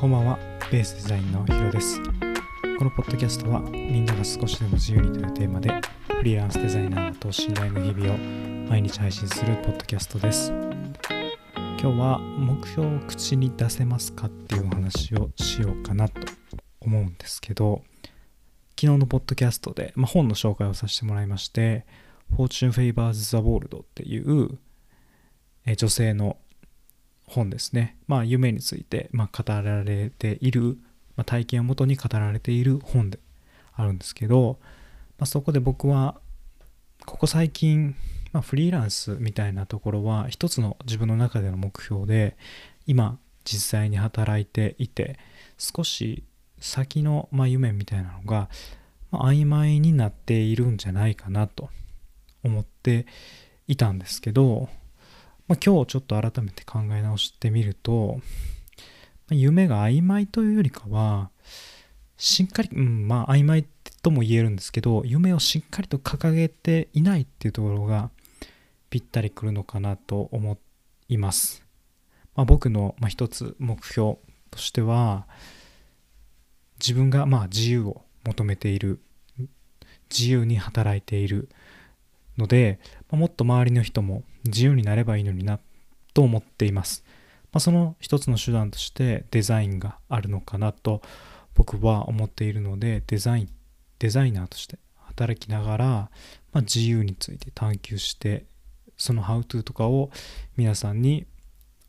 こんばんは、ベースデザインのヒロです。このポッドキャストは、みんなが少しでも自由にというテーマで、フリーランスデザイナーと信頼の日々を毎日配信するポッドキャストです。今日は目標を口に出せますかっていうお話をしようかなと思うんですけど、昨日のポッドキャストで、まあ、本の紹介をさせてもらいまして、Fortune Favors the World っていう女性の本ですね。まあ夢について、まあ、語られている、まあ、体験をもとに語られている本であるんですけど、まあ、そこで僕はここ最近、まあ、フリーランスみたいなところは一つの自分の中での目標で今実際に働いていて少し先の、まあ、夢みたいなのが、まあ、曖昧になっているんじゃないかなと思っていたんですけど、まあ、今日ちょっと改めて考え直してみると、まあ夢が曖昧というよりかはしっかり、うん、まあ曖昧とも言えるんですけど夢をしっかりと掲げていないっていうところがぴったりくるのかなと思います。まあ、僕のまあ一つ目標としては自分がまあ自由を求めている自由に働いているので、もっと周りの人も自由になればいいのになと思っています。まあ、その一つの手段としてデザインがあるのかなと僕は思っているのでデザインデザイナーとして働きながら、まあ、自由について探求してそのハウトゥーとかを皆さんに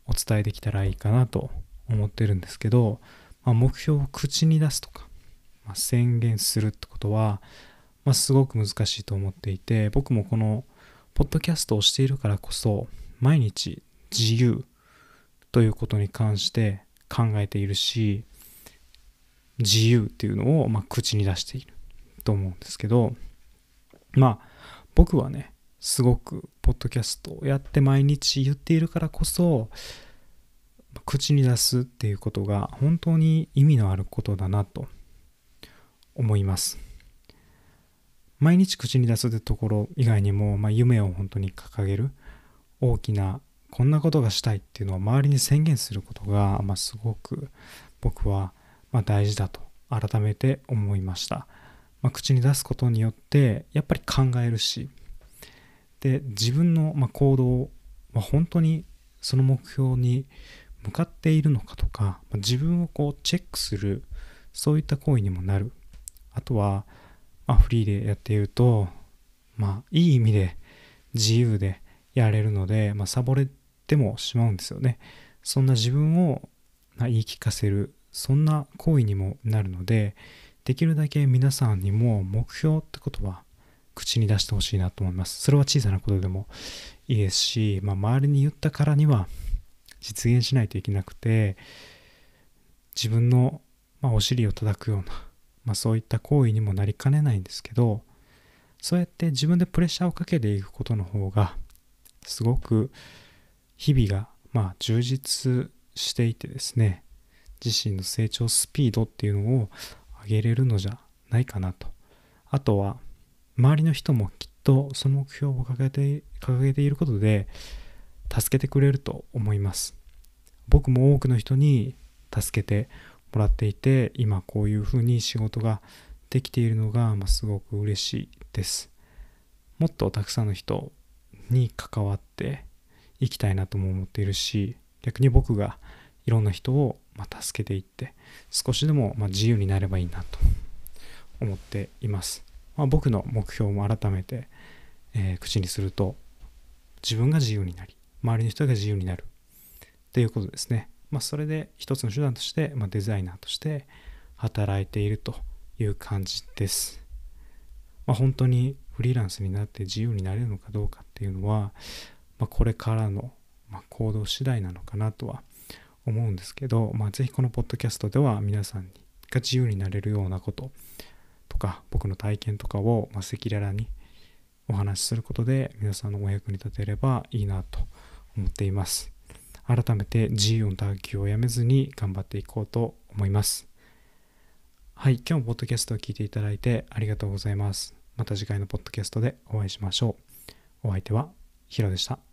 お伝えできたらいいかなと思ってるんですけど、まあ、目標を口に出すとか、まあ、宣言するってことは、まあ、すごく難しいと思っていて僕もこのポッドキャストをしているからこそ毎日自由ということに関して考えているし自由っていうのをま口に出していると思うんですけどまあ僕はねすごくポッドキャストをやって毎日言っているからこそ口に出すっていうことが本当に意味のあることだなと思います。毎日口に出すってところ以外にも、まあ、夢を本当に掲げる大きなこんなことがしたいっていうのを周りに宣言することが、まあ、すごく僕はま大事だと改めて思いました、まあ、口に出すことによってやっぱり考えるしで自分のま行動は本当にその目標に向かっているのかとか、ま自分をこうチェックするそういった行為にもなる。あとは、まあ、フリーでやっているとまあいい意味で自由でやれるので、まあ、サボれてもしまうんですよね。そんな自分をまあ言い聞かせるそんな行為にもなるのでできるだけ皆さんにも目標ってことは口に出してほしいなと思います。それは小さなことでもいいですし、まあ、周りに言ったからには実現しないといけなくて自分の、まあ、お尻を叩くような、まあ、そういった行為にもなりかねないんですけどそうやって自分でプレッシャーをかけていくことの方がすごく日々がまあ充実していてですね自身の成長スピードっていうのを上げれるのじゃないかなと。あとは周りの人もきっとその目標を掲げて掲げていることで助けてくれると思います。僕も多くの人に助けてもらっていて今こういうふうに仕事ができているのが、ま、すごく嬉しいです。もっとたくさんの人に関わっていきたいなとも思っているし逆に僕がいろんな人をま助けていって少しでもま自由になればいいなと思っています、まあ、僕の目標も改めて、えー口にすると自分が自由になり周りの人が自由になるっていうことですね、まあ、それで一つの手段として、まあ、デザイナーとして働いているという感じです、まあ、本当にフリーランスになって自由になれるのかどうかっていうのは、まあ、これからの、行動次第なのかなとは思うんですけど、まあ、ぜひこのポッドキャストでは皆さんが自由になれるようなこととか僕の体験とかを赤裸々にお話しすることで皆さんのお役に立てればいいなと思っています。改めて自由の探求をやめずに頑張っていこうと思います。はい今日もポッドキャストを聞いていただいてありがとうございます。また次回のポッドキャストでお会いしましょう。お相手はヒロでした。